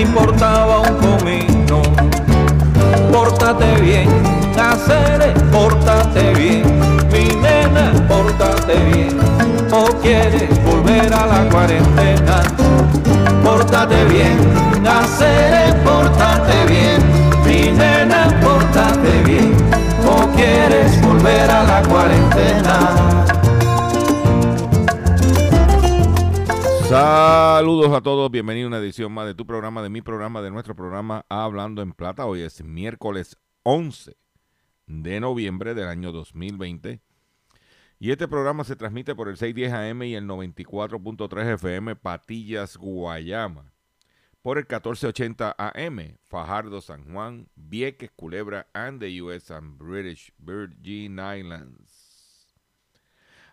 Importaba un comino. Pórtate bien, hacer, pórtate bien, mi nena, pórtate bien, o quieres volver a la cuarentena. Pórtate bien, hacer, pórtate bien, mi nena, pórtate bien, o quieres volver a la cuarentena. Saludos a todos, bienvenido a una edición más de tu programa, de mi programa, de nuestro programa Hablando en Plata. Hoy es miércoles 11 de noviembre del año 2020 y este programa se transmite por el 610 AM y el 94.3 FM Patillas, Guayama, por el 1480 AM Fajardo, San Juan, Vieques, Culebra and the US and British Virgin Islands.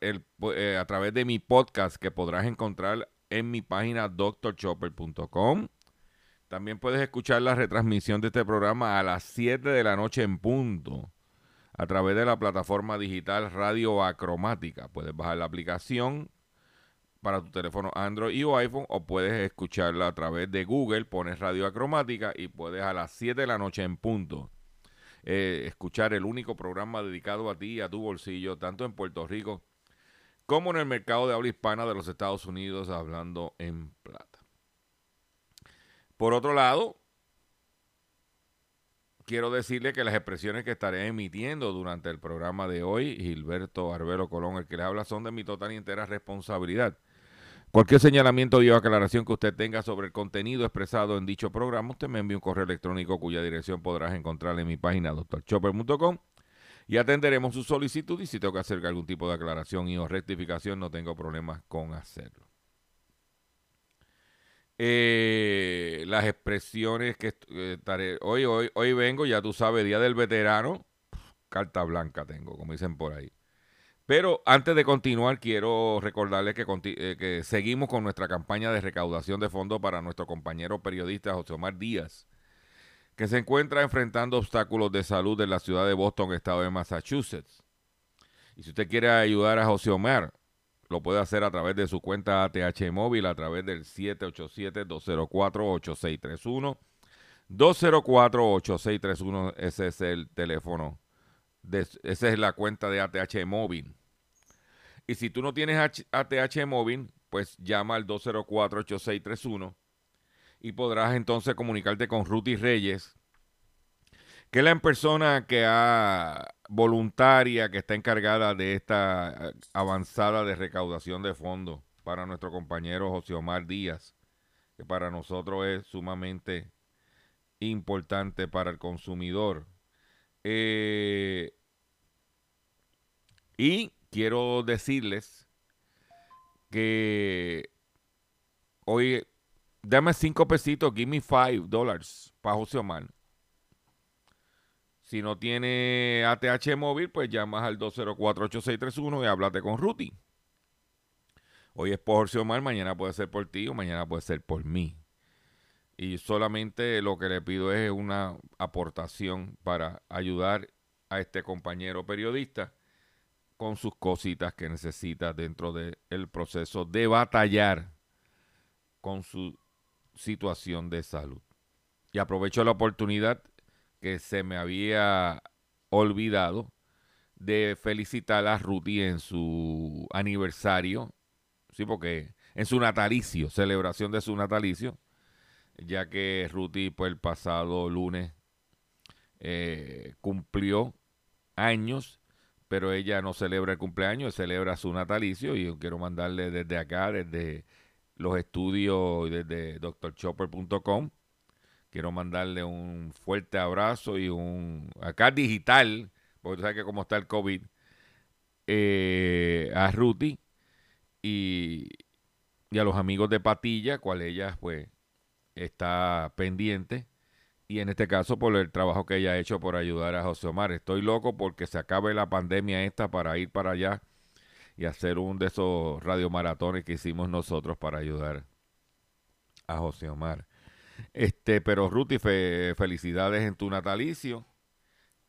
eh, a, través de mi podcast que podrás encontrar en mi página drchopper.com. También puedes escuchar la retransmisión de este programa a las 7 de la noche en punto a través de la plataforma digital Radio Acromática. Puedes bajar la aplicación para tu teléfono Android y o iPhone o puedes escucharla a través de Google, pones Radio Acromática y puedes a las 7 de la noche en punto eh, escuchar el único programa dedicado a ti y a tu bolsillo, tanto en Puerto Rico como en el mercado de habla hispana de los Estados Unidos, hablando en plata. Por otro lado, quiero decirle que las expresiones que estaré emitiendo durante el programa de hoy, Gilberto Arbelo Colón, el que les habla, son de mi total y entera responsabilidad. Cualquier señalamiento o aclaración que usted tenga sobre el contenido expresado en dicho programa, usted me envía un correo electrónico cuya dirección podrás encontrar en mi página doctorchopper.com y atenderemos su solicitud y si tengo que hacer algún tipo de aclaración y o rectificación no tengo problemas con hacerlo. Eh, las expresiones que eh, estaré hoy, hoy, hoy vengo, ya tú sabes, Día del Veterano, carta blanca tengo, como dicen por ahí. Pero antes de continuar, quiero recordarles que, eh, que, seguimos con nuestra campaña de recaudación de fondos para nuestro compañero periodista José Omar Díaz, que se encuentra enfrentando obstáculos de salud en la ciudad de Boston, estado de Massachusetts. Y si usted quiere ayudar a José Omar, lo puede hacer a través de su cuenta ATH móvil, a través del 787-204-8631. 204-8631, ese es el teléfono esa es la cuenta de ATH móvil. Y si tú no tienes ATH móvil, pues llama al 204-8631 y podrás entonces comunicarte con Ruti Reyes, que es la persona que ha voluntaria que está encargada de esta avanzada de recaudación de fondos para nuestro compañero José Omar Díaz, que para nosotros es sumamente importante para el consumidor. Eh, y quiero decirles que hoy, dame cinco pesitos, give me five dollars para José Omar. Si no tiene ATH móvil, pues llamas al 204-8631 y háblate con Ruti. Hoy es por Omar, mañana puede ser por ti o mañana puede ser por mí. Y solamente lo que le pido es una aportación para ayudar a este compañero periodista con sus cositas que necesita dentro del proceso de batallar con su situación de salud. Y aprovecho la oportunidad que se me había olvidado de felicitar a Ruti en su aniversario, sí, porque en su natalicio, celebración de su natalicio, ya que Ruti pues el pasado lunes eh, cumplió años, pero ella no celebra el cumpleaños, celebra su natalicio y yo quiero mandarle desde acá, desde los estudios, desde drchopper.com, quiero mandarle un fuerte abrazo y un, acá digital, porque tú sabes que como está el COVID, eh, a Ruti y, y a los amigos de Patilla, cual ella pues está pendiente y en este caso por el trabajo que ella ha hecho por ayudar a José Omar. Estoy loco porque se acabe la pandemia esta para ir para allá y hacer un de esos radiomaratones que hicimos nosotros para ayudar a José Omar. Este, pero Ruti, felicidades en tu natalicio.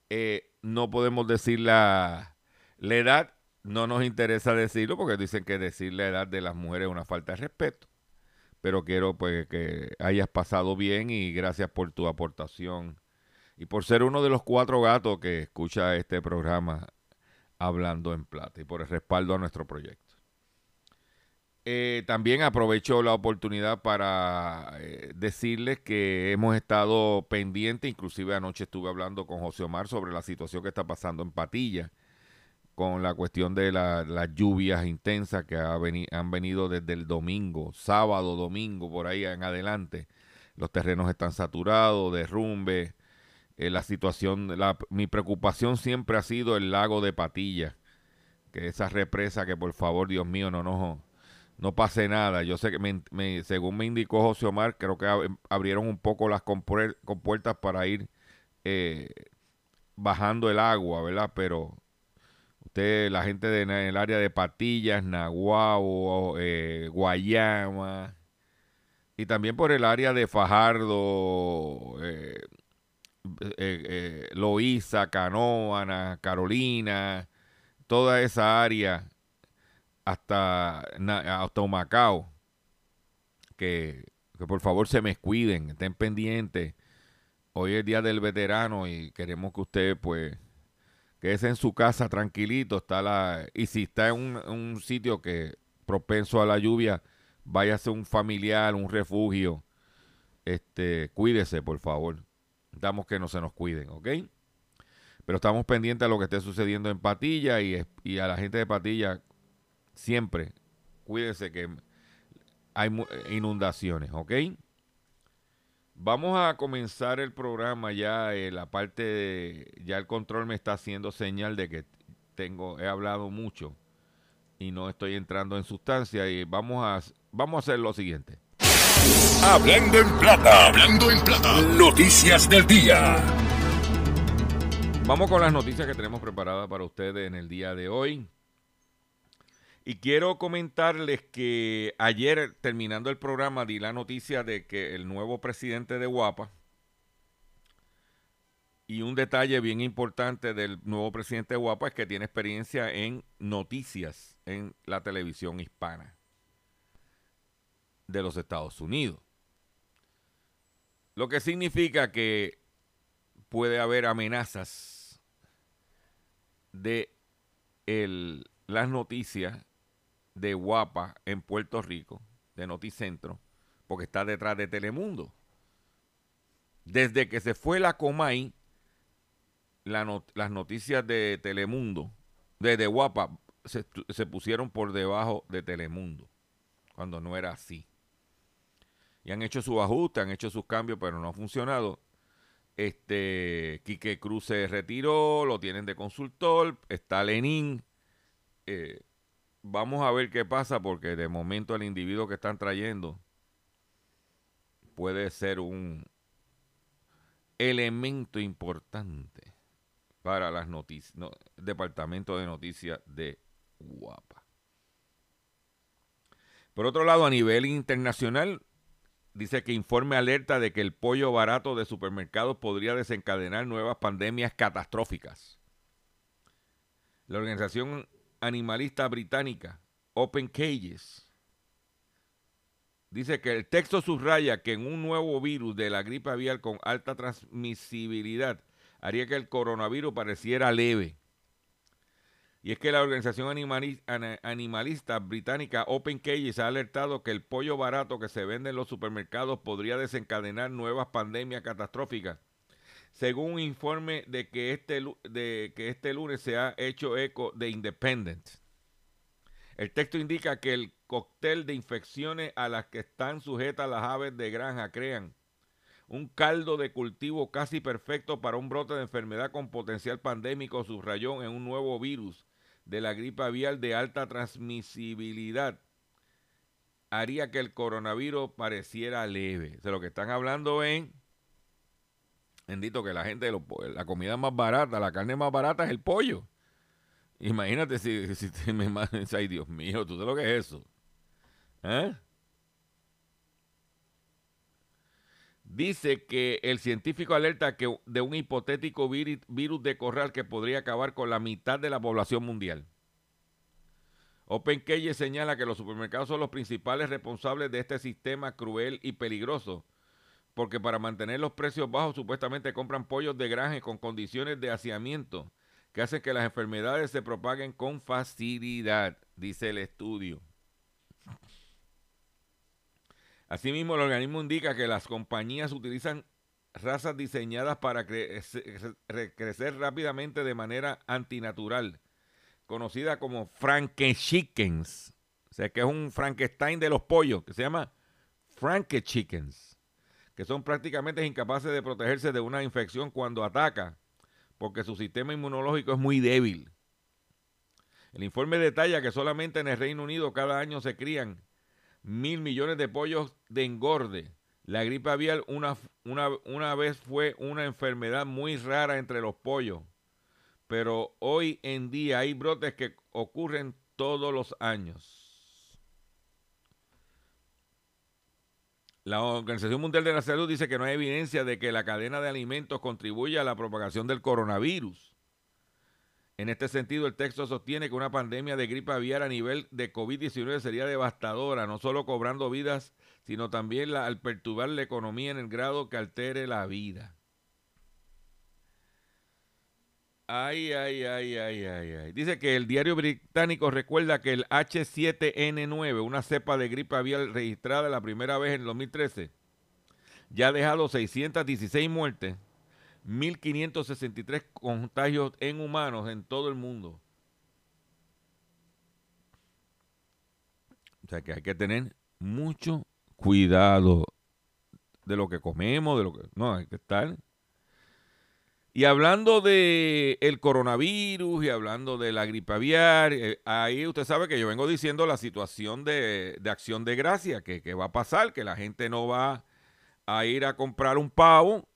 Eh, no podemos decir la, la edad, no nos interesa decirlo porque dicen que decir la edad de las mujeres es una falta de respeto pero quiero pues que hayas pasado bien y gracias por tu aportación y por ser uno de los cuatro gatos que escucha este programa hablando en plata y por el respaldo a nuestro proyecto. Eh, también aprovecho la oportunidad para eh, decirles que hemos estado pendientes, inclusive anoche estuve hablando con José Omar sobre la situación que está pasando en Patilla con la cuestión de las lluvias intensas que han venido desde el domingo, sábado, domingo, por ahí en adelante. Los terrenos están saturados, derrumbe. Eh, la situación, la, mi preocupación siempre ha sido el lago de Patilla, que esa represa que por favor, Dios mío, no, no, no pase nada. Yo sé que me, según me indicó José Omar, creo que abrieron un poco las compuertas para ir eh, bajando el agua, ¿verdad? Pero la gente de, en el área de Patillas, Nahuao, eh, Guayama, y también por el área de Fajardo, eh, eh, Loíza, Canoana, Carolina, toda esa área hasta, hasta Humacao, que, por favor se me cuiden, estén pendientes. Hoy es día del veterano y queremos que usted pues es en su casa tranquilito, está la y si está en un, sitio que propenso a la lluvia, váyase un familiar, un refugio, este, cuídese, por favor. Damos que no se nos cuiden, ¿ok? Pero estamos pendientes a lo que esté sucediendo en Patilla y, y a la gente de Patilla siempre cuídese que hay inundaciones, ¿ok? Vamos a comenzar el programa ya, eh, la parte de, ya el control me está haciendo señal de que tengo, he hablado mucho y no estoy entrando en sustancia y vamos a, vamos a hacer lo siguiente. Hablando en plata, hablando en plata, noticias del día. Vamos con las noticias que tenemos preparadas para ustedes en el día de hoy. Y quiero comentarles que ayer, terminando el programa, di la noticia de que el nuevo presidente de Guapa, y un detalle bien importante del nuevo presidente de Guapa es que tiene experiencia en noticias en la televisión hispana de los Estados Unidos. Lo que significa que puede haber amenazas de el, las noticias de Guapa en Puerto Rico, de Noticentro, porque está detrás de Telemundo. Desde que se fue la Comay, las noticias de Telemundo, de, Guapa, se, pusieron por debajo de Telemundo, cuando no era así. Y han hecho sus ajustes, han hecho sus cambios, pero no ha funcionado. Este, Quique Cruz se retiró, lo tienen de consultor, está Lenin. Eh, vamos a ver qué pasa porque de momento el individuo que están trayendo puede ser un elemento importante para las noticias, departamento de noticias de Guapa. Por otro lado, a nivel internacional, dice que informe alerta de que el pollo barato de supermercados podría desencadenar nuevas pandemias catastróficas. La organización animalista británica Open Cages dice que el texto subraya que en un nuevo virus de la gripe aviar con alta transmisibilidad haría que el coronavirus pareciera leve. Y es que la organización animalista británica Open Cages ha alertado que el pollo barato que se vende en los supermercados podría desencadenar nuevas pandemias catastróficas. Según un informe de que este, de que este lunes se ha hecho eco de Independent. El texto indica que el cóctel de infecciones a las que están sujetas las aves de granja crean un caldo de cultivo casi perfecto para un brote de enfermedad con potencial pandémico, subrayó en un nuevo virus de la gripe aviar de alta transmisibilidad haría que el coronavirus pareciera leve. O lo que están hablando en, bendito que la gente, la comida más barata, la carne más barata es el pollo. Imagínate si, si te me ay Dios mío, ¿tú sabes lo que es eso? ¿Eh? Dice que el científico alerta que de un hipotético virus de corral que podría acabar con la mitad de la población mundial. Open señala que los supermercados son los principales responsables de este sistema cruel y peligroso, porque para mantener los precios bajos supuestamente compran pollos de granja con condiciones de haciamiento que hacen que las enfermedades se propaguen con facilidad, dice el estudio. Asimismo, el organismo indica que las compañías utilizan razas diseñadas para crecer, rápidamente de manera antinatural, conocida como Frankenchickens. O sea, que es un Frankenstein de los pollos, que se llama Frankenchickens, que son prácticamente incapaces de protegerse de una infección cuando ataca, porque su sistema inmunológico es muy débil. El informe detalla que solamente en el Reino Unido cada año se crían mil millones de pollos de engorde. La gripe aviar una, una, una vez fue una enfermedad muy rara entre los pollos, pero hoy en día hay brotes que ocurren todos los años. La Organización Mundial de la Salud dice que no hay evidencia de que la cadena de alimentos contribuya a la propagación del coronavirus. En este sentido, el texto sostiene que una pandemia de gripe aviar a nivel de COVID-19 sería devastadora, no solo cobrando vidas, sino también al perturbar la economía en el grado que altere la vida. Ay, ay, ay, ay, ay, ay. Dice que el diario británico recuerda que el H7N9, una cepa de gripe aviar registrada la primera vez en el 2013, ya ha dejado 616 muertes 1.563 contagios en humanos en todo el mundo. O sea que hay que tener mucho cuidado de lo que comemos, de lo que... No, hay que estar... Y hablando de el coronavirus y hablando de la gripe aviar, eh, ahí usted sabe que yo vengo diciendo la situación de, acción de gracia, que, que va a pasar, que la gente no va a ir a comprar un pavo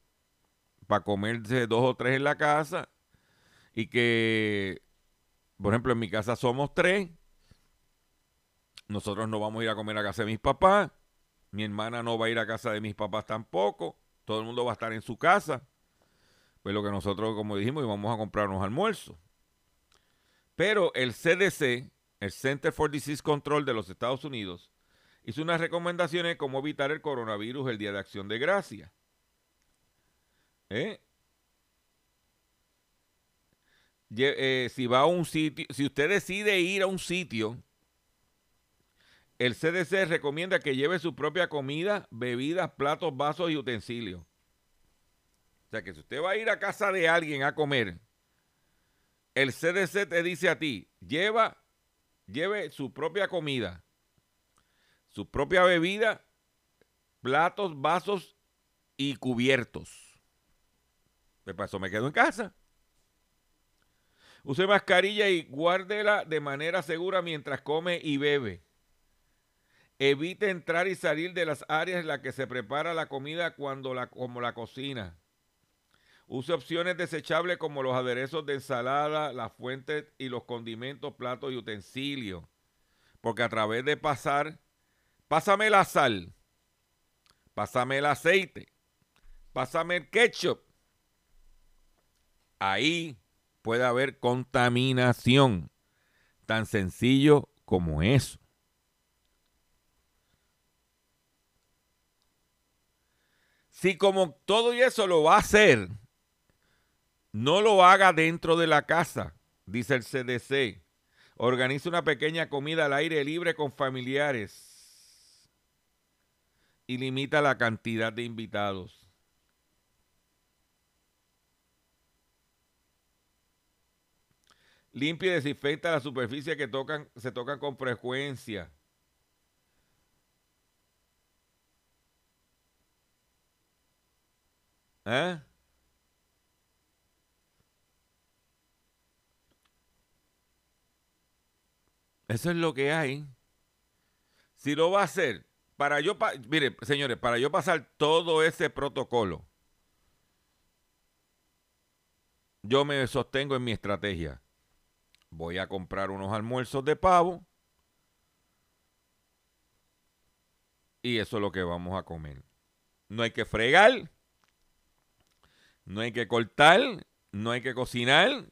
para comerse dos o tres en la casa y que, por ejemplo, en mi casa somos tres. Nosotros no vamos a ir a comer a casa de mis papás. Mi hermana no va a ir a casa de mis papás tampoco. Todo el mundo va a estar en su casa. Pues lo que nosotros, como dijimos, vamos a comprarnos almuerzos. Pero el CDC, el Center for Disease Control de los Estados Unidos, hizo unas recomendaciones de cómo evitar el coronavirus el Día de Acción de Gracia. ¿Eh? ¿Eh? si va a un sitio, si usted decide ir a un sitio, el CDC recomienda que lleve su propia comida, bebidas, platos, vasos y utensilios. O sea que si usted va a ir a casa de alguien a comer, el CDC te dice a ti, lleva, lleve su propia comida, su propia bebida, platos, vasos y cubiertos. ¿Qué pasó? Me quedo en casa. Use mascarilla y guárdela de manera segura mientras come y bebe. Evite entrar y salir de las áreas en las que se prepara la comida cuando la, como la cocina. Use opciones desechables como los aderezos de ensalada, las fuentes y los condimentos, platos y utensilios. Porque a través de pasar pásame la sal, pásame el aceite, pásame el ketchup. Ahí puede haber contaminación. Tan sencillo como eso. Si como todo y eso lo va a hacer, no lo haga dentro de la casa, dice el CDC. Organiza una pequeña comida al aire libre con familiares y limita la cantidad de invitados. Limpia y desinfecta la superficie que tocan, se tocan con frecuencia. ¿Eh? Eso es lo que hay. Si lo va a hacer, para yo, mire, señores, para yo pasar todo ese protocolo, yo me sostengo en mi estrategia. Voy a comprar unos almuerzos de pavo y eso es lo que vamos a comer. No hay que fregar, no hay que cortar, no hay que cocinar.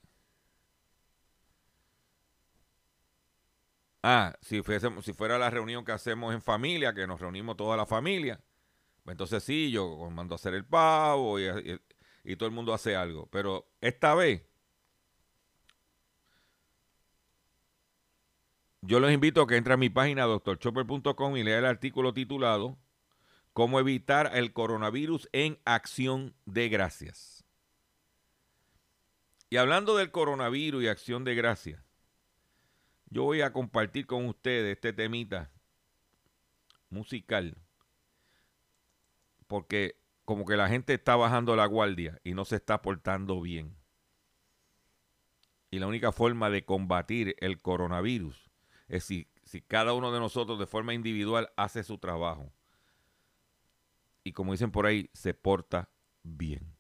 Ah, si, si fuera la reunión que hacemos en familia, que nos reunimos toda la familia, pues entonces sí, yo mando a hacer el pavo y, todo el mundo hace algo. Pero esta vez, yo los invito a que entren a mi página doctorchopper.com y lea el artículo titulado Cómo evitar el coronavirus en acción de gracias. Y hablando del coronavirus y acción de gracias, yo voy a compartir con ustedes este temita musical. Porque como que la gente está bajando la guardia y no se está portando bien. Y la única forma de combatir el coronavirus es si, si cada uno de nosotros de forma individual hace su trabajo y como dicen por ahí, se porta bien.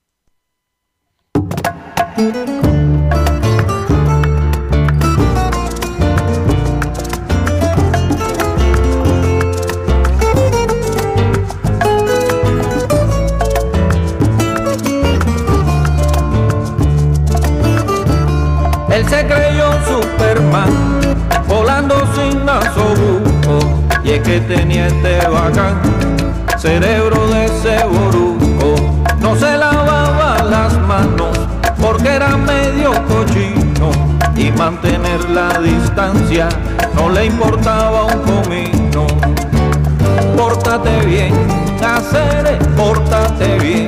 Se creyó Superman, volando sin nasobuco, y es que tenía este bacán cerebro de ese boruco. No se lavaba las manos porque era medio cochino. Y mantener la distancia no le importaba un comino. Pórtate bien, hacer, pórtate bien,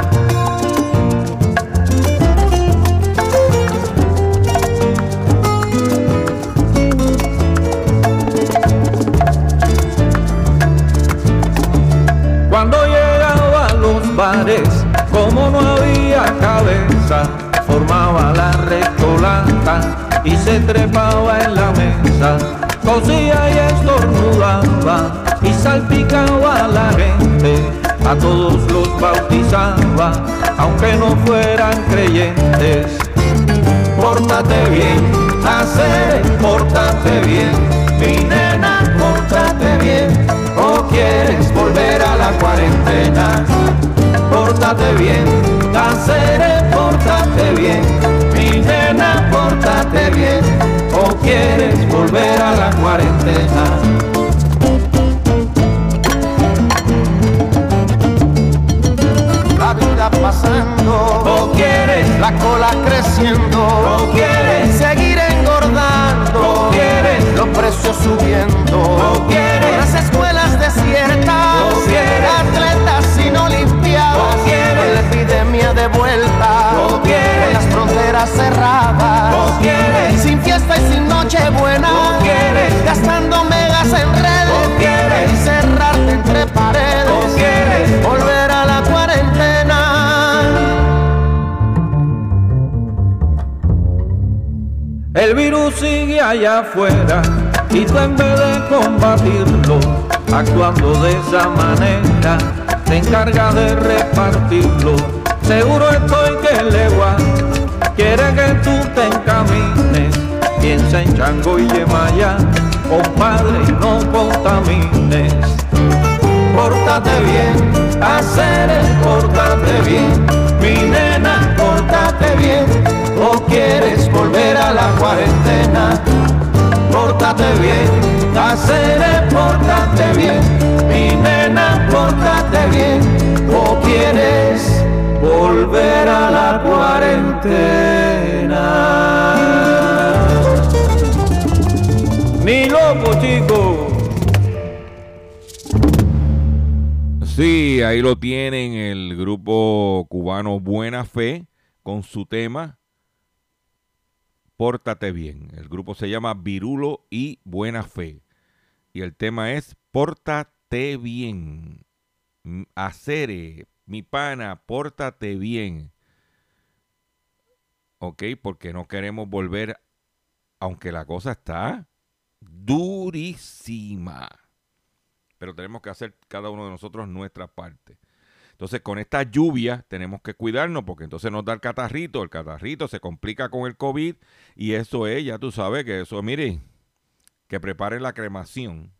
Y se trepaba en la mesa cosía y estornudaba y salpicaba a la gente, a todos los bautizaba, aunque no fueran creyentes. Pórtate bien, hacer, pórtate bien, mi nena, pórtate bien, o quieres volver a la cuarentena. Pórtate bien, hacer, pórtate bien, cuarentena. La vida pasando, o quieres la cola creciendo, o quieres seguir engordando, o quieres los precios subiendo, o quieres las escuelas desiertas, o quieres atletas sin olimpiadas, o quieres la epidemia de vuelta, o quieres las fronteras cerradas, o quieres y sin noche buena, o quieres gastando megas en redes, o quieres encerrarte entre paredes, o quieres volver a la cuarentena. El virus sigue allá afuera y tú en vez de combatirlo, actuando de esa manera, se encarga de repartirlo. Seguro estoy que legua quiere que tú te encamines, piensa en Chango y Yemaya, compadre, y no contamines. Pórtate bien, hacer el bien, mi nena, pórtate bien, o quieres volver a la cuarentena. Pórtate bien, hacer pórtate bien, mi nena, pórtate bien, o quieres volver a la cuarentena. Mi loco, chico. Sí, ahí lo tienen el grupo cubano Buena Fe con su tema Pórtate bien. El grupo se llama Virulo y Buena Fe. Y el tema es Pórtate bien. Hacer, mi pana, pórtate bien. ¿Ok? Porque no queremos volver, aunque la cosa está durísima. Pero tenemos que hacer cada uno de nosotros nuestra parte. Entonces, con esta lluvia tenemos que cuidarnos porque entonces nos da el catarrito, el catarrito se complica con el COVID y eso es, ya tú sabes que eso, mire, que preparen la cremación.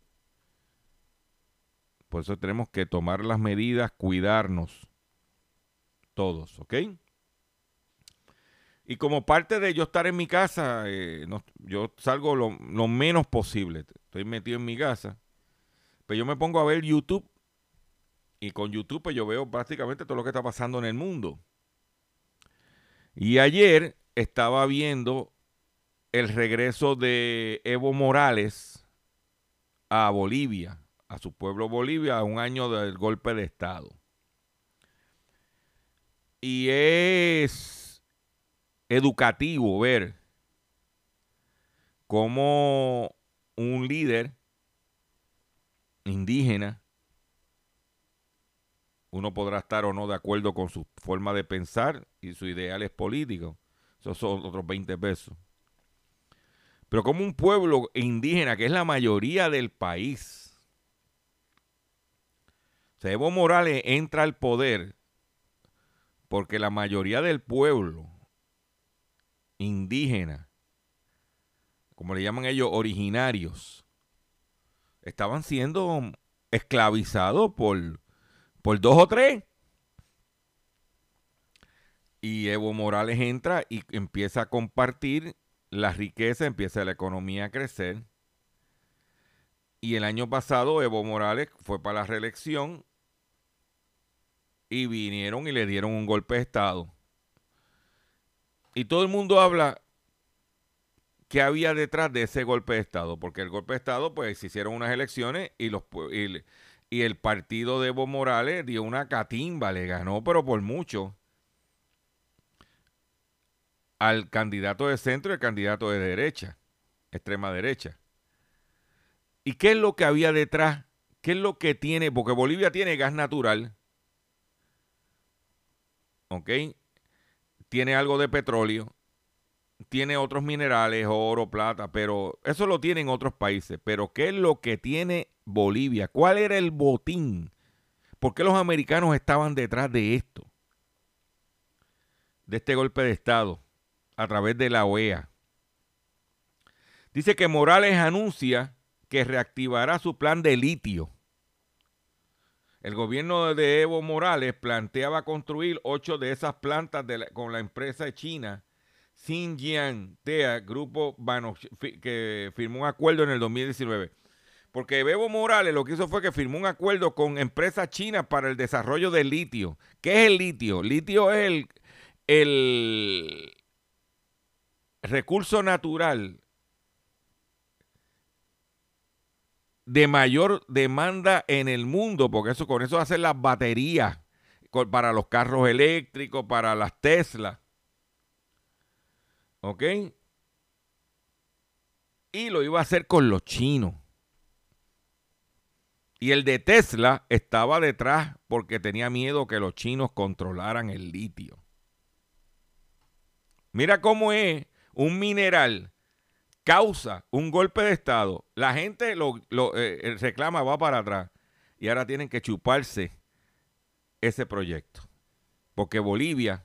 Por eso tenemos que tomar las medidas, cuidarnos todos, ¿ok? Y como parte de yo estar en mi casa, eh, yo salgo lo, lo, menos posible. Estoy metido en mi casa. Pero yo me pongo a ver YouTube y con YouTube pues, yo veo prácticamente todo lo que está pasando en el mundo. Y ayer estaba viendo el regreso de Evo Morales a Bolivia, a su pueblo Bolivia, a un año del golpe de Estado. Y es educativo ver cómo un líder indígena uno podrá estar o no de acuerdo con su forma de pensar y sus ideales políticos. Esos son otros 20 pesos. Pero como un pueblo indígena, que es la mayoría del país, Evo Morales entra al poder porque la mayoría del pueblo indígena, como le llaman ellos, originarios, estaban siendo esclavizados por por dos o tres. Y Evo Morales entra y empieza a compartir la riqueza, empieza la economía a crecer. Y el año pasado Evo Morales fue para la reelección y vinieron y le dieron un golpe de Estado. Y todo el mundo habla que había detrás de ese golpe de Estado, porque el golpe de Estado, pues se hicieron unas elecciones y los, y el partido de Evo Morales dio una catimba, le ganó, pero por mucho, al candidato de centro y al candidato de derecha, extrema derecha. ¿Y qué es lo que había detrás? ¿Qué es lo que tiene? Porque Bolivia tiene gas natural. ¿Ok? Tiene algo de petróleo. Tiene otros minerales, oro, plata, pero eso lo tienen otros países. Pero ¿qué es lo que tiene Bolivia. ¿Cuál era el botín? ¿Por qué los americanos estaban detrás de esto? De este golpe de Estado a través de la OEA. Dice que Morales anuncia que reactivará su plan de litio. El gobierno de Evo Morales planteaba construir ocho de esas plantas con la empresa china Xinjiang TEA, grupo que firmó un acuerdo en el 2019. Porque Evo Morales lo que hizo fue que firmó un acuerdo con empresas chinas para el desarrollo del litio. ¿Qué es el litio? Litio es el, el recurso natural de mayor demanda en el mundo, porque eso con eso hacen las baterías para los carros eléctricos, para las Tesla. ¿Ok? Y lo iba a hacer con los chinos. Y el de Tesla estaba detrás porque tenía miedo que los chinos controlaran el litio. Mira cómo es un mineral causa un golpe de Estado, la gente lo, eh, reclama, va para atrás, y ahora tienen que chuparse ese proyecto. Porque Bolivia,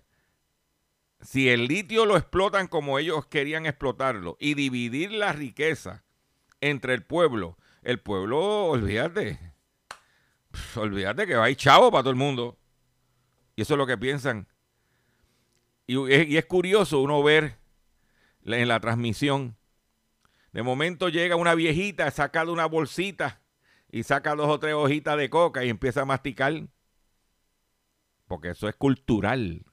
si el litio lo explotan como ellos querían explotarlo y dividir la riqueza entre el pueblo, el pueblo, olvídate, olvídate que va a chavo para todo el mundo. Y eso es lo que piensan. Y, y es curioso uno ver en la transmisión de momento llega una viejita, saca de una bolsita y saca dos o tres hojitas de coca y empieza a masticar. Porque eso es cultural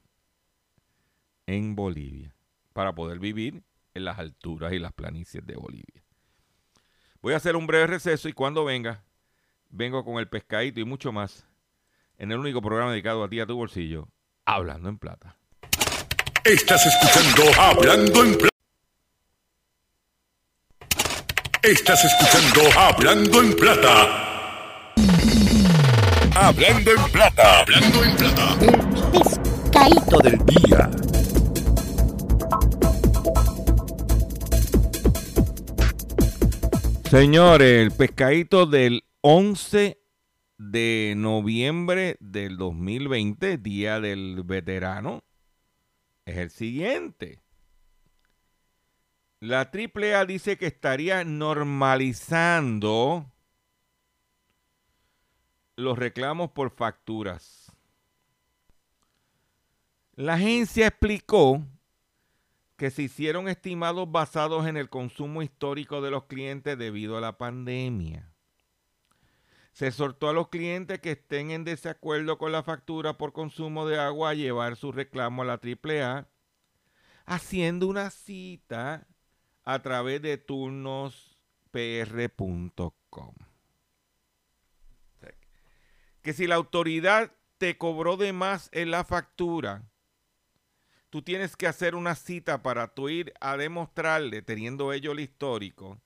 en Bolivia. Para poder vivir en las alturas y las planicies de Bolivia. Voy a hacer un breve receso y cuando venga, vengo con el pescadito y mucho más en el único programa dedicado a ti, a tu bolsillo, Hablando en Plata. Estás escuchando Hablando en Plata. Estás escuchando Hablando en Plata. Hablando en Plata. Hablando en Plata. El pescadito del día. Señores, el pescadito del 11 de noviembre del 2020, Día del Veterano, es el siguiente. La AAA dice que estaría normalizando los reclamos por facturas. La agencia explicó que se hicieron estimados basados en el consumo histórico de los clientes debido a la pandemia. Se exhortó a los clientes que estén en desacuerdo con la factura por consumo de agua a llevar su reclamo a la AAA, haciendo una cita a través de turnospr.com. Que si la autoridad te cobró de más en la factura, tú tienes que hacer una cita para tú ir a demostrarle, teniendo ello el histórico,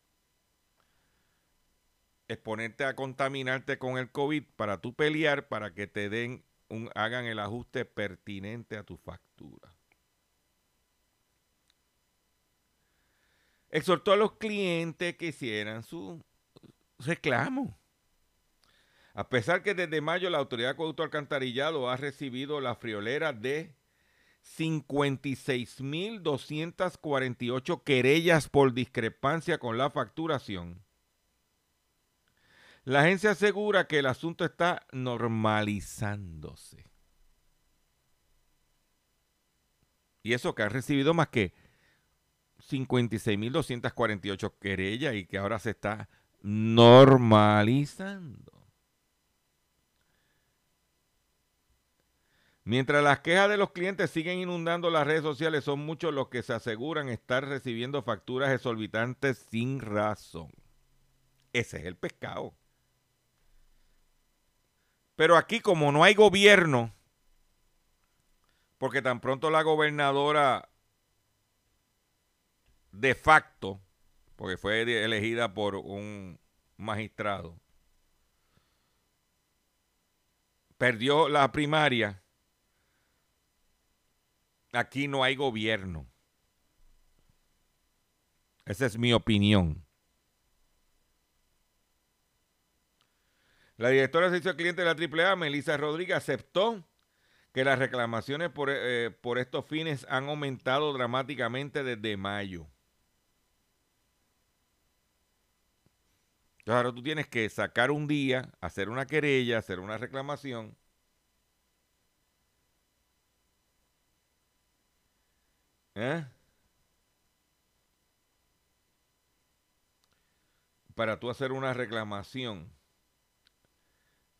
exponerte a contaminarte con el COVID para tú pelear para que te den un, hagan el ajuste pertinente a tu factura. Exhortó a los clientes que hicieran su reclamo. A pesar que desde mayo la Autoridad de Acueducto Alcantarillado ha recibido la friolera de 56.248 querellas por discrepancia con la facturación. La agencia asegura que el asunto está normalizándose. Y eso que ha recibido más que 56.248 querellas y que ahora se está normalizando. Mientras las quejas de los clientes siguen inundando las redes sociales, son muchos los que se aseguran estar recibiendo facturas exorbitantes sin razón. Ese es el pescado. Pero aquí como no hay gobierno, porque tan pronto la gobernadora de facto, porque fue elegida por un magistrado, perdió la primaria, aquí no hay gobierno. Esa es mi opinión. La directora de servicio al cliente de la AAA, Melissa Rodríguez, aceptó que las reclamaciones por, eh, por estos fines han aumentado dramáticamente desde mayo. Entonces ahora tú tienes que sacar un día, hacer una querella, hacer una reclamación. ¿Eh? Para tú hacer una reclamación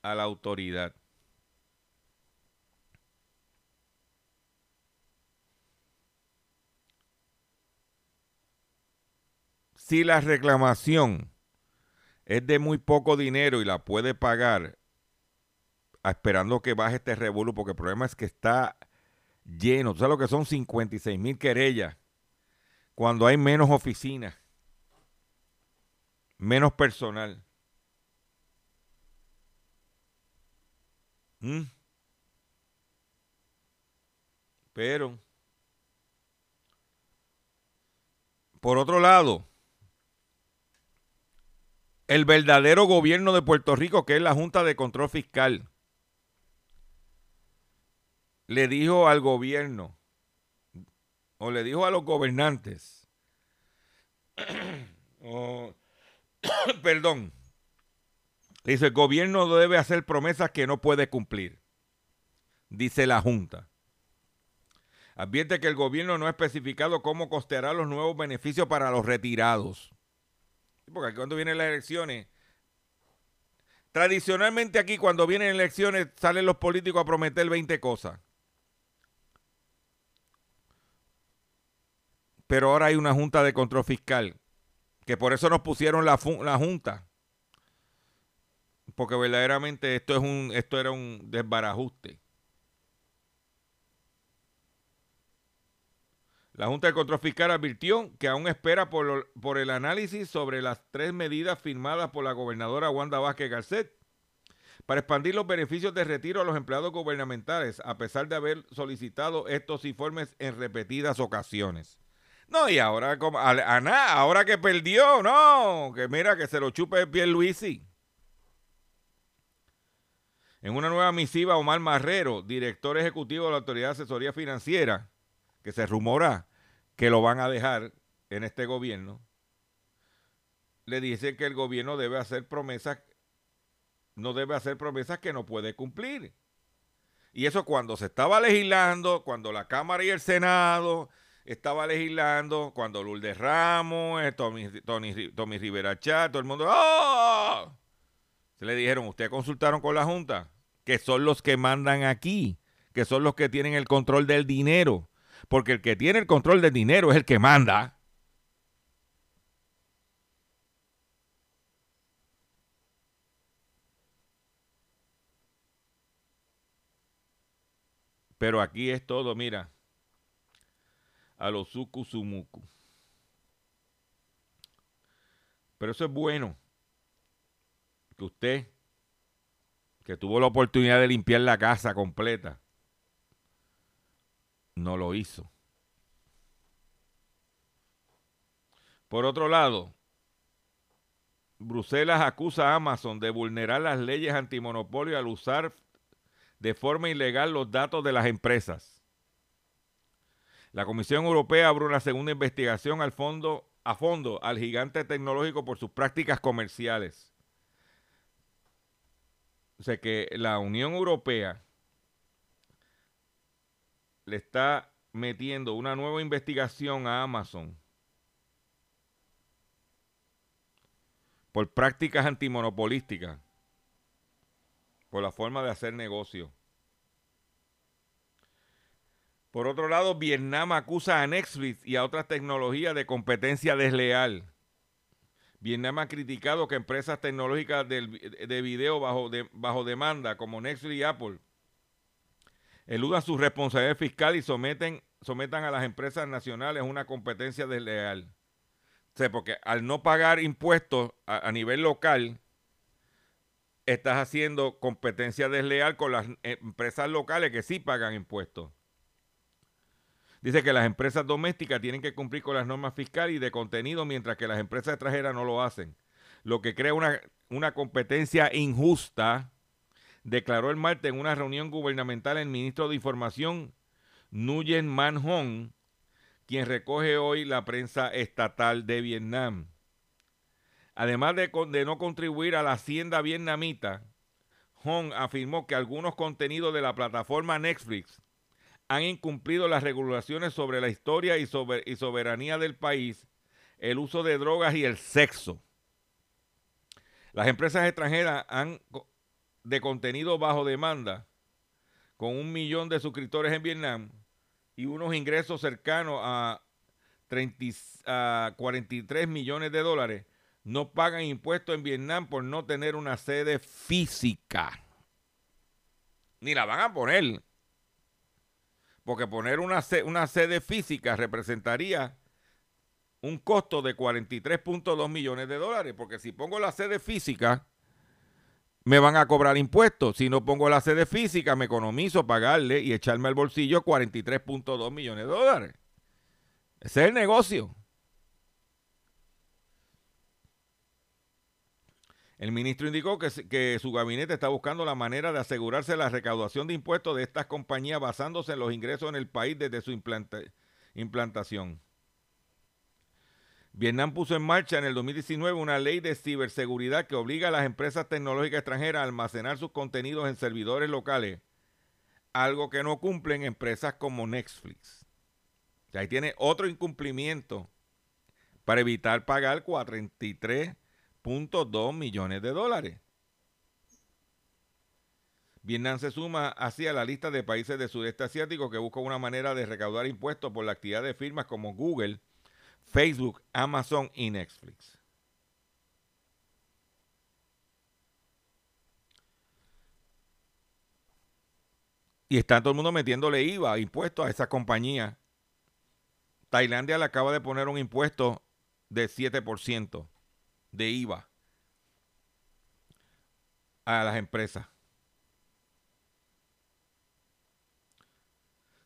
a la autoridad. Si la reclamación es de muy poco dinero y la puede pagar esperando que baje este revuelo, porque el problema es que está lleno. ¿Tú sabes lo que son 56 mil querellas? Cuando hay menos oficinas, menos personal. ¿Mm? Pero, por otro lado, el verdadero gobierno de Puerto Rico, que es la Junta de Control Fiscal, le dijo al gobierno, o le dijo a los gobernantes, perdón, dice, el gobierno debe hacer promesas que no puede cumplir, dice la Junta. Advierte que el gobierno no ha especificado cómo costeará los nuevos beneficios para los retirados. Porque cuando vienen las elecciones, tradicionalmente aquí cuando vienen elecciones salen los políticos a prometer 20 cosas. pero ahora hay una junta de control fiscal, que por eso nos pusieron la, la junta. Porque verdaderamente esto, es un, esto era un desbarajuste. La Junta de Control Fiscal advirtió que aún espera por, el análisis sobre las tres medidas firmadas por la gobernadora Wanda Vázquez Garcet para expandir los beneficios de retiro a los empleados gubernamentales, a pesar de haber solicitado estos informes en repetidas ocasiones. No, y ahora, como, a, nada, ahora que perdió, no, que mira que se lo chupe Luisi. En una nueva misiva, Omar Marrero, director ejecutivo de la Autoridad de Asesoría Financiera, que se rumora que lo van a dejar en este gobierno, le dice que el gobierno debe hacer promesas, no debe hacer promesas que no puede cumplir. Y eso cuando se estaba legislando, cuando la Cámara y el Senado estaba legislando cuando Lourdes Ramos, eh, Tommy, Tommy Rivera Chat, todo el mundo, ¡oh! Se le dijeron, ¿ustedes consultaron con la Junta? Que son los que mandan aquí, que son los que tienen el control del dinero. Porque el que tiene el control del dinero es el que manda. Pero aquí es todo, mira a los suku Pero eso es bueno. Que usted, que tuvo la oportunidad de limpiar la casa completa, no lo hizo. Por otro lado, Bruselas acusa a Amazon de vulnerar las leyes antimonopolio al usar de forma ilegal los datos de las empresas. La Comisión Europea abre una segunda investigación al fondo, a fondo al gigante tecnológico por sus prácticas comerciales. O sea que la Unión Europea le está metiendo una nueva investigación a Amazon por prácticas antimonopolísticas, por la forma de hacer negocio. Por otro lado, Vietnam acusa a Netflix y a otras tecnologías de competencia desleal. Vietnam ha criticado que empresas tecnológicas de video bajo, bajo demanda como Netflix y Apple eludan su responsabilidad fiscal y someten, sometan a las empresas nacionales una competencia desleal. O sea, porque al no pagar impuestos a, a nivel local, estás haciendo competencia desleal con las empresas locales que sí pagan impuestos. Dice que las empresas domésticas tienen que cumplir con las normas fiscales y de contenido, mientras que las empresas extranjeras no lo hacen. Lo que crea una, una competencia injusta, declaró el martes en una reunión gubernamental el ministro de Información, Nguyen Man Hong, quien recoge hoy la prensa estatal de Vietnam. Además de, no contribuir a la hacienda vietnamita, Hong afirmó que algunos contenidos de la plataforma Netflix han incumplido las regulaciones sobre la historia y soberanía del país, el uso de drogas y el sexo. Las empresas extranjeras han de contenido bajo demanda, con un millón de suscriptores en Vietnam y unos ingresos cercanos a, 30, a 43 millones de dólares, no pagan impuestos en Vietnam por no tener una sede física. Ni la van a poner. Porque poner una, una sede física representaría un costo de 43.2 millones de dólares. Porque si pongo la sede física, me van a cobrar impuestos. Si no pongo la sede física, me economizo pagarle y echarme al bolsillo 43.2 millones de dólares. Ese es el negocio. El ministro indicó que, que, su gabinete está buscando la manera de asegurarse la recaudación de impuestos de estas compañías basándose en los ingresos en el país desde su implantación. Vietnam puso en marcha en el 2019 una ley de ciberseguridad que obliga a las empresas tecnológicas extranjeras a almacenar sus contenidos en servidores locales, algo que no cumplen empresas como Netflix. ahí tiene otro incumplimiento para evitar pagar 43.2 millones de dólares. Vietnam se suma así a la lista de países del sudeste asiático que buscan una manera de recaudar impuestos por la actividad de firmas como Google, Facebook, Amazon y Netflix. Y está todo el mundo metiéndole IVA, impuestos a esa compañía. Tailandia le acaba de poner un impuesto de 7% de IVA a las empresas.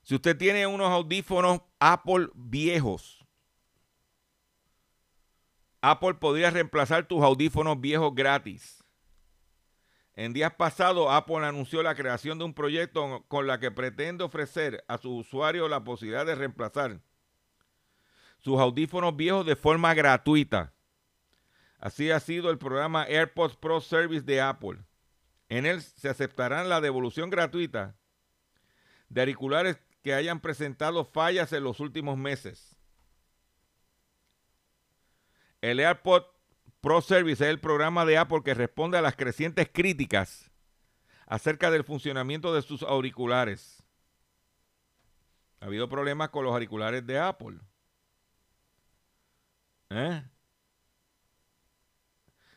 Si usted tiene unos audífonos Apple viejos, Apple podría reemplazar tus audífonos viejos gratis. En días pasados, Apple anunció la creación de un proyecto con la que pretende ofrecer a sus usuarios la posibilidad de reemplazar sus audífonos viejos de forma gratuita. Así ha sido el programa AirPods Pro Service de Apple. En él se aceptarán la devolución gratuita de auriculares que hayan presentado fallas en los últimos meses. El AirPod Pro Service es el programa de Apple que responde a las crecientes críticas acerca del funcionamiento de sus auriculares. Ha habido problemas con los auriculares de Apple. ¿Eh?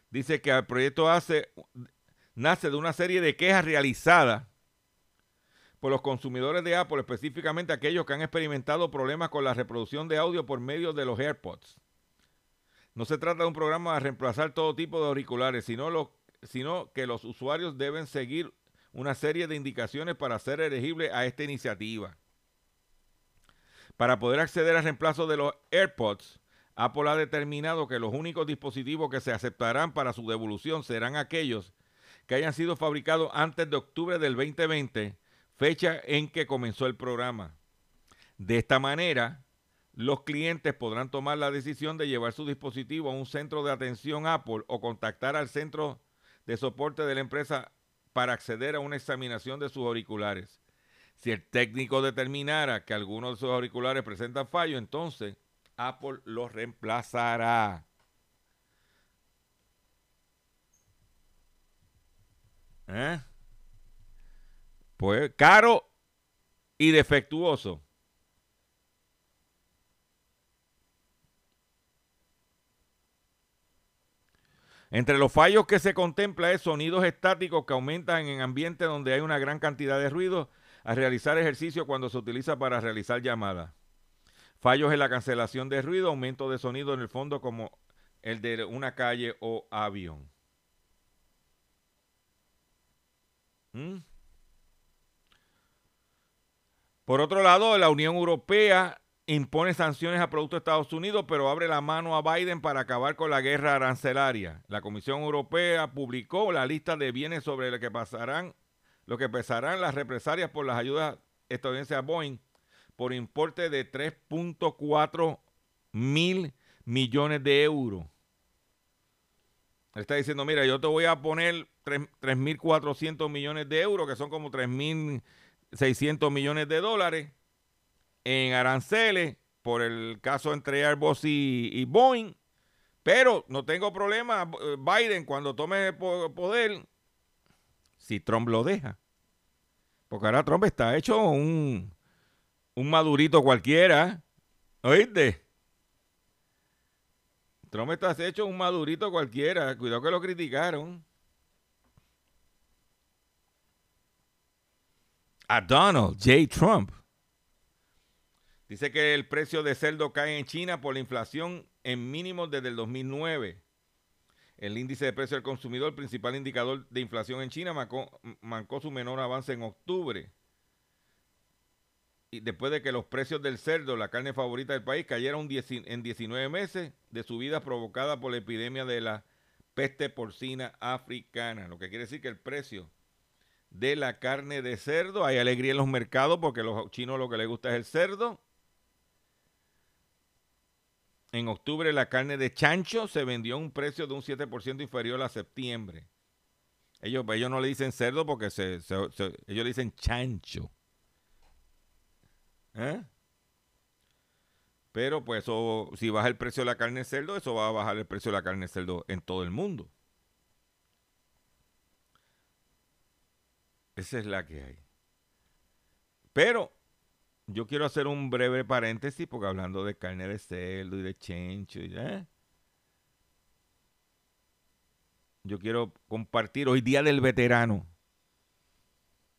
Dice que el proyecto nace de una serie de quejas realizadas por los consumidores de Apple, específicamente aquellos que han experimentado problemas con la reproducción de audio por medio de los AirPods. No se trata de un programa de reemplazar todo tipo de auriculares, sino, sino que los usuarios deben seguir una serie de indicaciones para ser elegibles a esta iniciativa. Para poder acceder al reemplazo de los AirPods, Apple ha determinado que los únicos dispositivos que se aceptarán para su devolución serán aquellos que hayan sido fabricados antes de octubre del 2020, fecha en que comenzó el programa. De esta manera, los clientes podrán tomar la decisión de llevar su dispositivo a un centro de atención Apple o contactar al centro de soporte de la empresa para acceder a una examinación de sus auriculares. Si el técnico determinara que algunos de sus auriculares presentan fallo, entonces Apple los reemplazará. ¿Eh? Pues caro y defectuoso. Entre los fallos que se contempla es sonidos estáticos que aumentan en ambientes donde hay una gran cantidad de ruido a realizar ejercicio cuando se utiliza para realizar llamadas. Fallos en la cancelación de ruido, aumento de sonido en el fondo como el de una calle o avión. ¿Mm? Por otro lado, la Unión Europea impone sanciones a productos de Estados Unidos, pero abre la mano a Biden para acabar con la guerra arancelaria. La Comisión Europea publicó la lista de bienes sobre lo que pasarán, lo que pesarán las represalias por las ayudas estadounidenses a Boeing por importe de 3.4 mil millones de euros. Él está diciendo, mira, yo te voy a poner 3.400 millones de euros, que son como 3.600 millones de dólares, en aranceles por el caso entre Airbus y, Boeing. Pero no tengo problema, eh, Biden, cuando tome poder, si Trump lo deja. Porque ahora Trump está hecho un, un madurito cualquiera. ¿Oíste? Trump está hecho un madurito cualquiera. Cuidado que lo criticaron. A Donald J. Trump. Dice que el precio de cerdo cae en China por la inflación en mínimos desde el 2009. El índice de precio del consumidor, principal indicador de inflación en China, marcó su menor avance en octubre después de que los precios del cerdo, la carne favorita del país, cayeron en 19 meses de subida provocada por la epidemia de la peste porcina africana, lo que quiere decir que el precio de la carne de cerdo, hay alegría en los mercados porque los chinos lo que les gusta es el cerdo. En octubre la carne de chancho se vendió a un precio de un 7% inferior a septiembre. Ellos, ellos no le dicen cerdo porque ellos le dicen chancho. ¿Eh? Pero pues si baja el precio de la carne de cerdo, eso va a bajar el precio de la carne de cerdo en todo el mundo. Esa es la que hay. Pero yo quiero hacer un breve paréntesis porque hablando de carne de cerdo y de chencho, ¿eh? yo quiero compartir hoy día del veterano.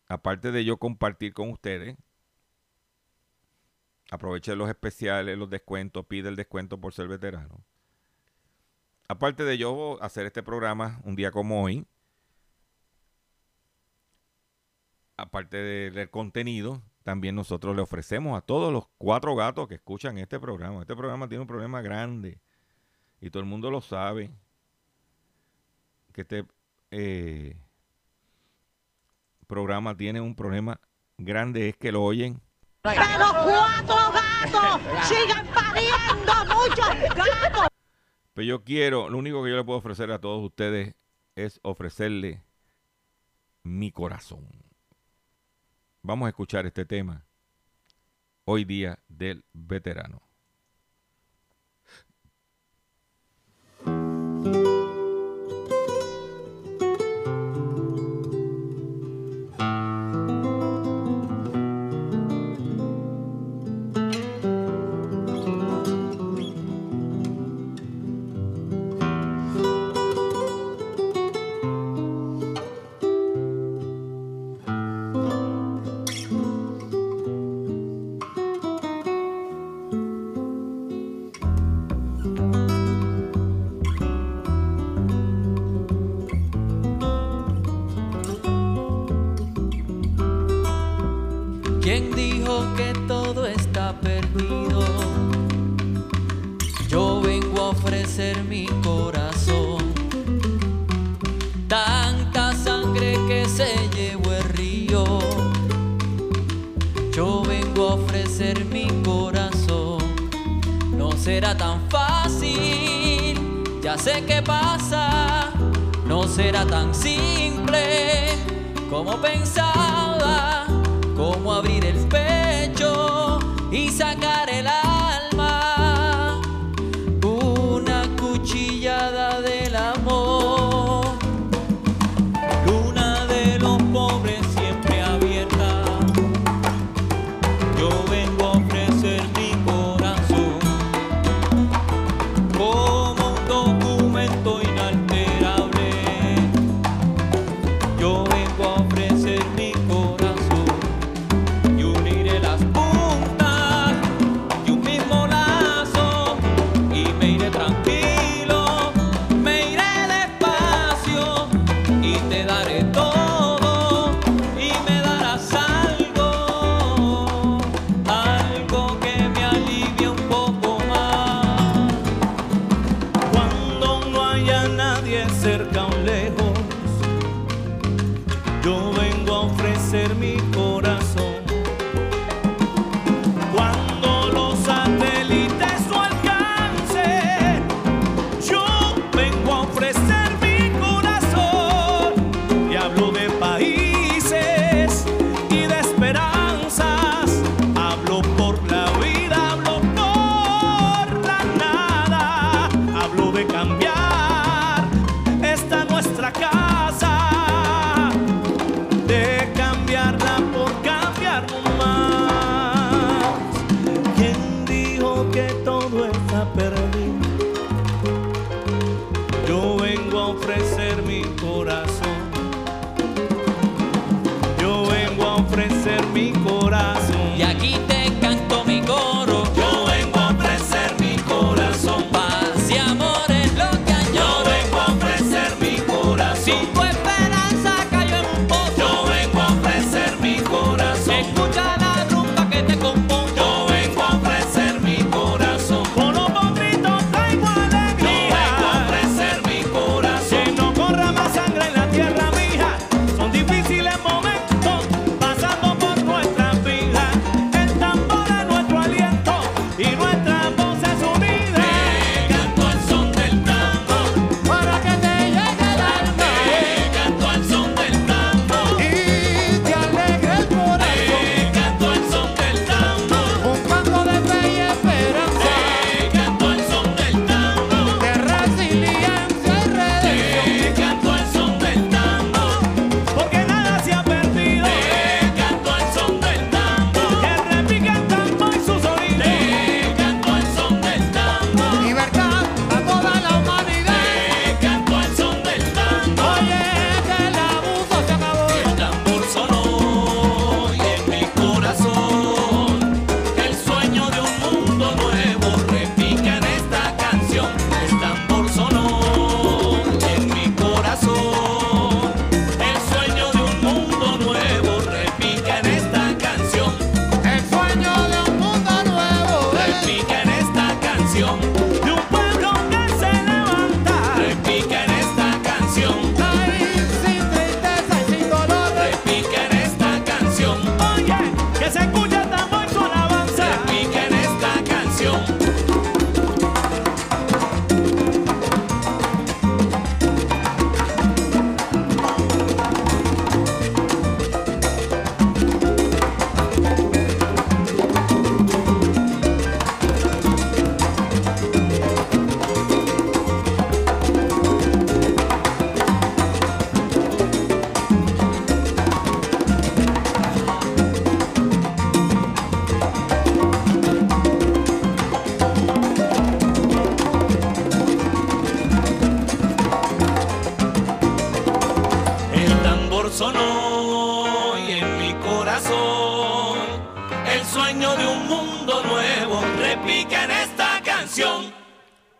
Aparte de yo compartir con ustedes, Aproveche los especiales, los descuentos, pide el descuento por ser veterano. Aparte de yo hacer este programa un día como hoy, aparte del contenido, también nosotros le ofrecemos a todos los cuatro gatos que escuchan este programa. Este programa tiene un problema grande y todo el mundo lo sabe. Que este eh, programa tiene un problema grande, es que lo oyen pero cuatro gatos sigan pariendo muchos gatos. Pero yo quiero, lo único que yo le puedo ofrecer a todos ustedes es ofrecerle mi corazón. Vamos a escuchar este tema hoy día del veterano.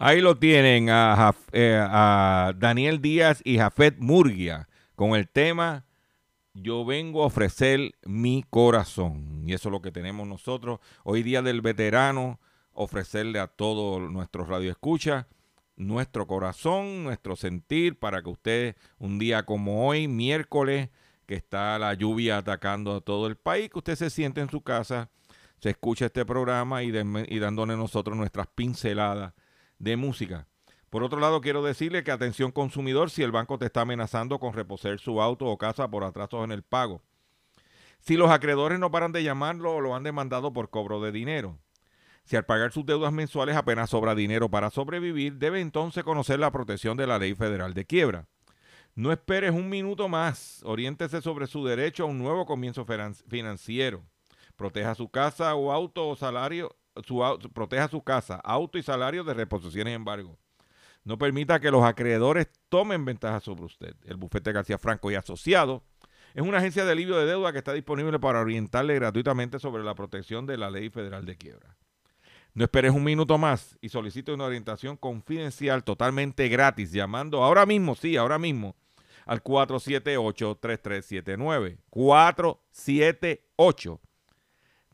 Ahí lo tienen eh, a Daniel Díaz y Jafet Murgia con el tema Yo vengo a ofrecer mi corazón. Y eso es lo que tenemos nosotros hoy día del veterano, ofrecerle a todos nuestros radioescuchas nuestro corazón, nuestro sentir, para que usted un día como hoy, miércoles, que está la lluvia atacando a todo el país, que usted se siente en su casa, se escucha este programa y, denme- y dándole nosotros nuestras pinceladas de música. Por otro lado, quiero decirle que atención consumidor, si el banco te está amenazando con reposer su auto o casa por atrasos en el pago. Si los acreedores no paran de llamarlo o lo han demandado por cobro de dinero. Si al pagar sus deudas mensuales apenas sobra dinero para sobrevivir, debe entonces conocer la protección de la ley federal de quiebra. No esperes un minuto más. Oriéntese sobre su derecho a un nuevo comienzo finan- financiero. Proteja su casa o auto o salario, su, proteja su casa, auto y salario de reposiciones embargo. No permita que los acreedores tomen ventaja sobre usted. El bufete García Franco y Asociados es una agencia de alivio de deuda que está disponible para orientarle gratuitamente sobre la protección de la ley federal de quiebra. No esperes un minuto más y solicite una orientación confidencial totalmente gratis llamando ahora mismo, sí, ahora mismo, al 478-3379. 478-3379. 478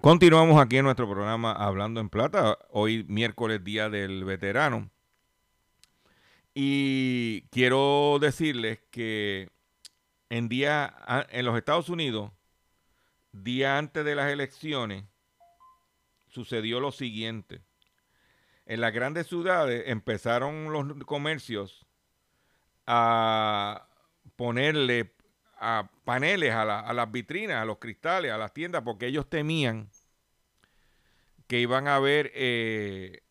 Continuamos aquí en nuestro programa Hablando en Plata, hoy miércoles Día del Veterano. Y quiero decirles que en día en los Estados Unidos, día antes de las elecciones, sucedió lo siguiente. En las grandes ciudades empezaron los comercios a ponerle a paneles a, la- a las vitrinas, a los cristales, a las tiendas, porque ellos temían que iban a haber eh,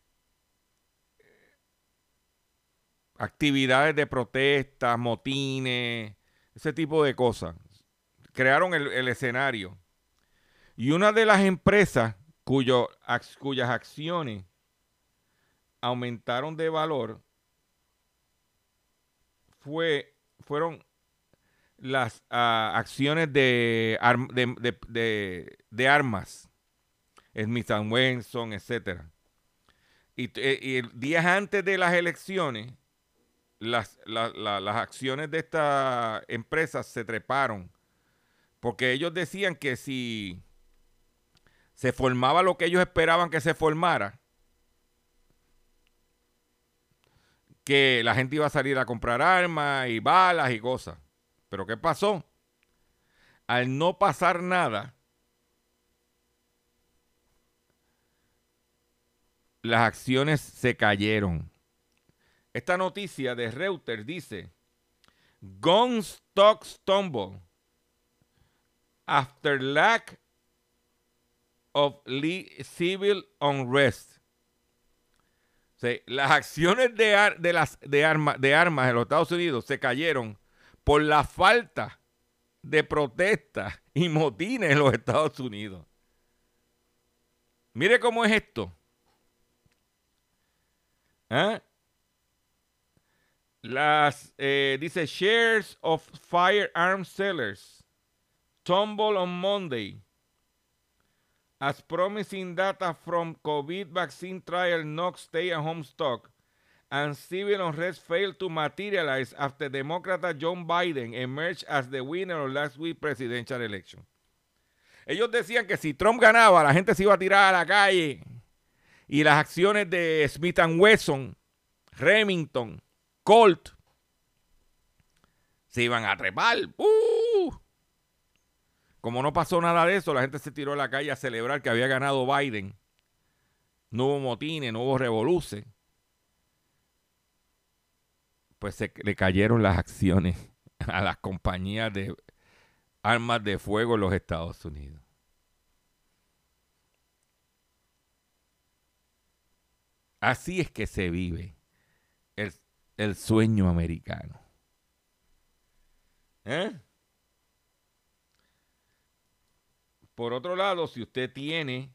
actividades de protesta, motines, ese tipo de cosas. Crearon el, escenario. Y una de las empresas cuyo, cuyas acciones aumentaron de valor fue, fueron las ah, acciones de, de, de- de- de armas, Smith Wesson, etcétera. Y, eh, días antes de las elecciones, las, la- la- las acciones de estas empresas se treparon, porque ellos decían que si se formaba lo que ellos esperaban que se formara, que la gente iba a salir a comprar armas y balas y cosas. Pero ¿qué pasó? Al no pasar nada, las acciones se cayeron. Esta noticia de Reuters dice, Gun stocks tumble after lack of civil unrest. Las acciones de, ar- de, las, de, de armas en los Estados Unidos se cayeron por la falta de protesta y motines en los Estados Unidos. Mire cómo es esto. ¿Ah? Las, eh, dice, shares of firearm sellers tumble on Monday as promising data from COVID vaccine trial knocks stay-at-home stock and civil unrest failed to materialize after Democrat John Biden emerged as the winner of last week's presidential election. Ellos decían que si Trump ganaba, la gente se iba a tirar a la calle y las acciones de Smith Wesson, Remington, Colt se iban a trepar. ¡Uh! como no pasó nada de eso, la gente se tiró a la calle a celebrar que había ganado Biden. No hubo motines, no hubo revoluces. Pues se le cayeron las acciones a las compañías de armas de fuego en los Estados Unidos. Así es que se vive el, sueño americano. ¿Eh? Por otro lado, si usted tiene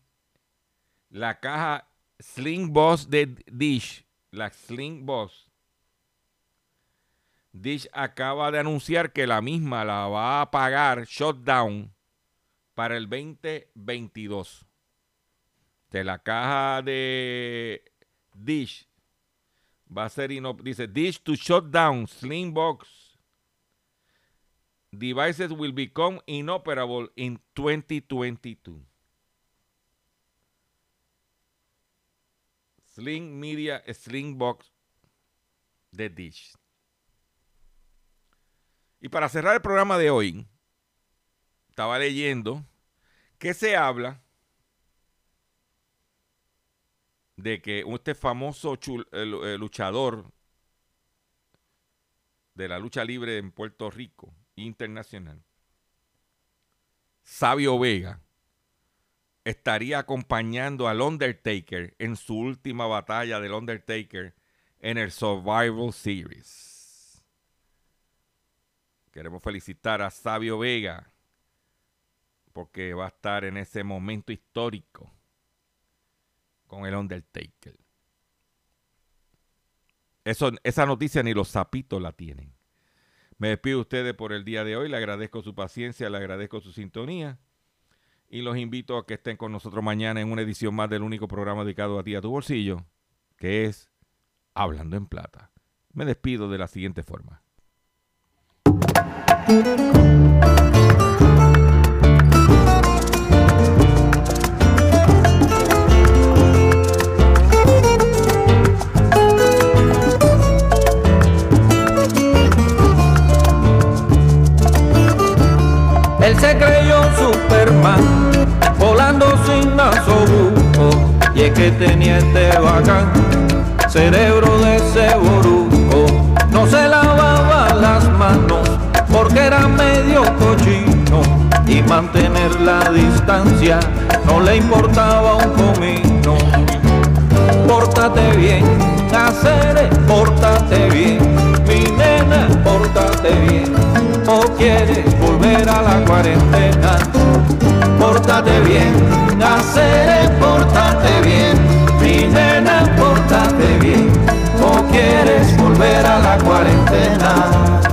la caja Sling Boss de Dish, la Sling Boss, Dish acaba de anunciar que la misma la va a pagar shutdown para el 2022. De la caja de Dish va a ser, dice, Dish to shut down Sling Box devices will become inoperable in 2022. Sling Media Sling Box de Dish. Y para cerrar el programa de hoy, estaba leyendo que se habla de que este famoso luchador de la lucha libre en Puerto Rico, internacional, Sabio Vega, estaría acompañando al Undertaker en su última batalla del Undertaker en el Survival Series. Queremos felicitar a Sabio Vega porque va a estar en ese momento histórico con el Undertaker. Esa noticia ni los zapitos la tienen. Me despido de ustedes por el día de hoy. Le agradezco su paciencia, le agradezco su sintonía. Y los invito a que estén con nosotros mañana en una edición más del único programa dedicado a ti, a tu bolsillo, que es Hablando en Plata. Me despido de la siguiente forma. Él se creyó Superman, volando sin nasobuco. Y es que tenía este bacán, cerebro de ese Y mantener la distancia no le importaba un comino. Pórtate bien, hacer, pórtate bien, mi nena, pórtate bien o quieres volver a la cuarentena. Pórtate bien, hacer pórtate bien, mi nena, pórtate bien, o quieres volver a la cuarentena.